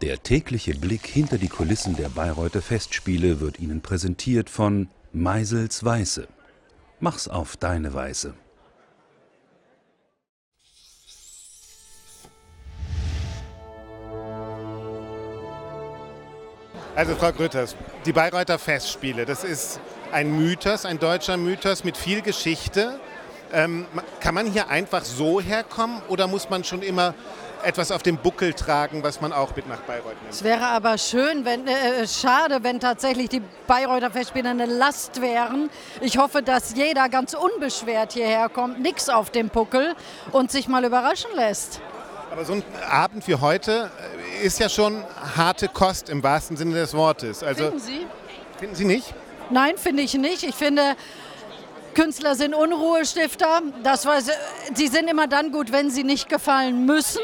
Der tägliche Blick hinter die Kulissen der Bayreuther Festspiele wird Ihnen präsentiert von Meisels Weiße. Mach's auf deine Weise. Also Frau Grütters, die Bayreuther Festspiele, das ist ein Mythos, ein deutscher Mythos mit viel Geschichte. Ähm, kann man hier einfach so herkommen oder muss man schon immer etwas auf dem Buckel tragen, was man auch mit nach Bayreuth nimmt? Es wäre aber schön, wenn, äh, schade, wenn tatsächlich die Bayreuther Festspiele eine Last wären. Ich hoffe, dass jeder ganz unbeschwert hierher kommt, nichts auf dem Buckel und sich mal überraschen lässt. Aber so ein Abend wie heute äh, ist ja schon harte Kost im wahrsten Sinne des Wortes. Also, finden Sie? Finden Sie nicht? Nein, finde ich nicht. Ich finde, Künstler sind Unruhestifter. Das war, sie sind immer dann gut, wenn sie nicht gefallen müssen,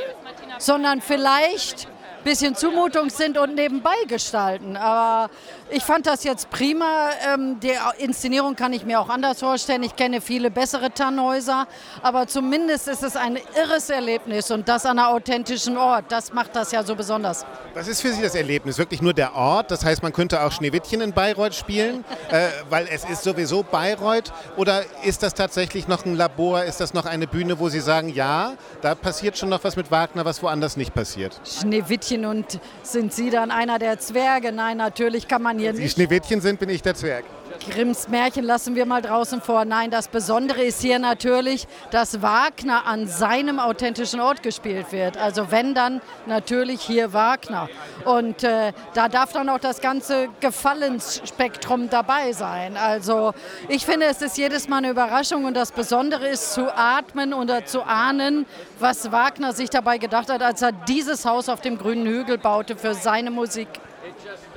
sondern vielleicht bisschen Zumutung sind und nebenbei gestalten. Aber ich fand das jetzt prima. Ähm, die Inszenierung kann ich mir auch anders vorstellen. Ich kenne viele bessere Tannhäuser, aber zumindest ist es ein irres Erlebnis und das an einem authentischen Ort. Das macht das ja so besonders. Was ist für Sie das Erlebnis? Wirklich nur der Ort? Das heißt, man könnte auch Schneewittchen in Bayreuth spielen, äh, weil es ist sowieso Bayreuth? Oder ist das tatsächlich noch ein Labor? Ist das noch eine Bühne, wo Sie sagen, ja, da passiert schon noch was mit Wagner, was woanders nicht passiert? Schneewittchen und sind Sie dann einer der Zwerge? Nein, natürlich kann man hier Wenn Sie nicht. Schneewittchen sind, bin ich der Zwerg. Grimms Märchen lassen wir mal draußen vor. Nein, das Besondere ist hier natürlich, dass Wagner an seinem authentischen Ort gespielt wird. Also wenn dann natürlich hier Wagner. Und äh, da darf dann auch das ganze Gefallensspektrum dabei sein. Also ich finde, es ist jedes Mal eine Überraschung und das Besondere ist zu atmen oder zu ahnen, was Wagner sich dabei gedacht hat, als er dieses Haus auf dem grünen Hügel baute für seine Musik.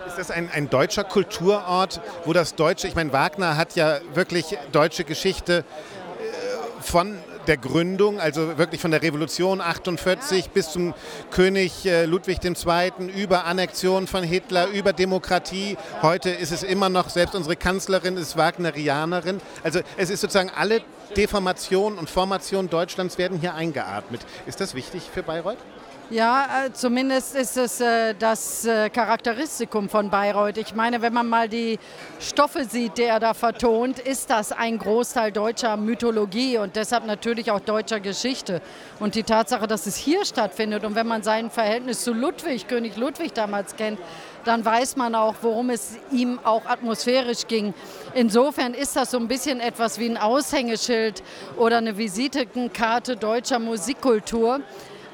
Ist das ein, ein deutscher Kulturort, wo das Deutsche, ich meine, Wagner hat ja wirklich deutsche Geschichte äh, von der Gründung, also wirklich von der Revolution 48 bis zum König äh, Ludwig II., über Annexion von Hitler, über Demokratie. Heute ist es immer noch, selbst unsere Kanzlerin ist Wagnerianerin. Also es ist sozusagen alle Deformationen und Formationen Deutschlands werden hier eingeatmet. Ist das wichtig für Bayreuth? Ja, äh, zumindest ist es äh, das äh, Charakteristikum von Bayreuth. Ich meine, wenn man mal die Stoffe sieht, die er da vertont, ist das ein Großteil deutscher Mythologie und deshalb natürlich auch deutscher Geschichte. Und die Tatsache, dass es hier stattfindet und wenn man sein Verhältnis zu Ludwig, König Ludwig damals kennt, dann weiß man auch, worum es ihm auch atmosphärisch ging. Insofern ist das so ein bisschen etwas wie ein Aushängeschild oder eine Visitenkarte deutscher Musikkultur.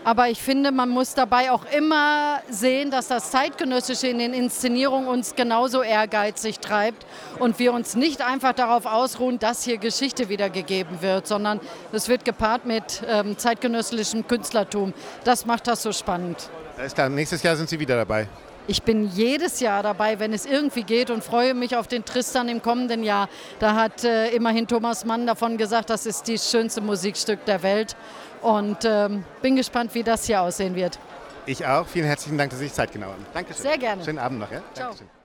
Aber ich finde, man muss dabei auch immer sehen, dass das Zeitgenössische in den Inszenierungen uns genauso ehrgeizig treibt und wir uns nicht einfach darauf ausruhen, dass hier Geschichte wiedergegeben wird, sondern es wird gepaart mit ähm, zeitgenössischem Künstlertum. Das macht das so spannend. Alles klar, nächstes Jahr sind Sie wieder dabei. Ich bin jedes Jahr dabei, wenn es irgendwie geht und freue mich auf den Tristan im kommenden Jahr. Da hat äh, immerhin Thomas Mann davon gesagt, das ist das schönste Musikstück der Welt. Und ähm, bin gespannt, wie das hier aussehen wird. Ich auch. Vielen herzlichen Dank, dass Sie sich Zeit genommen haben. Dankeschön. Sehr gerne. Schönen Abend noch. Ja? Ciao. Dankeschön.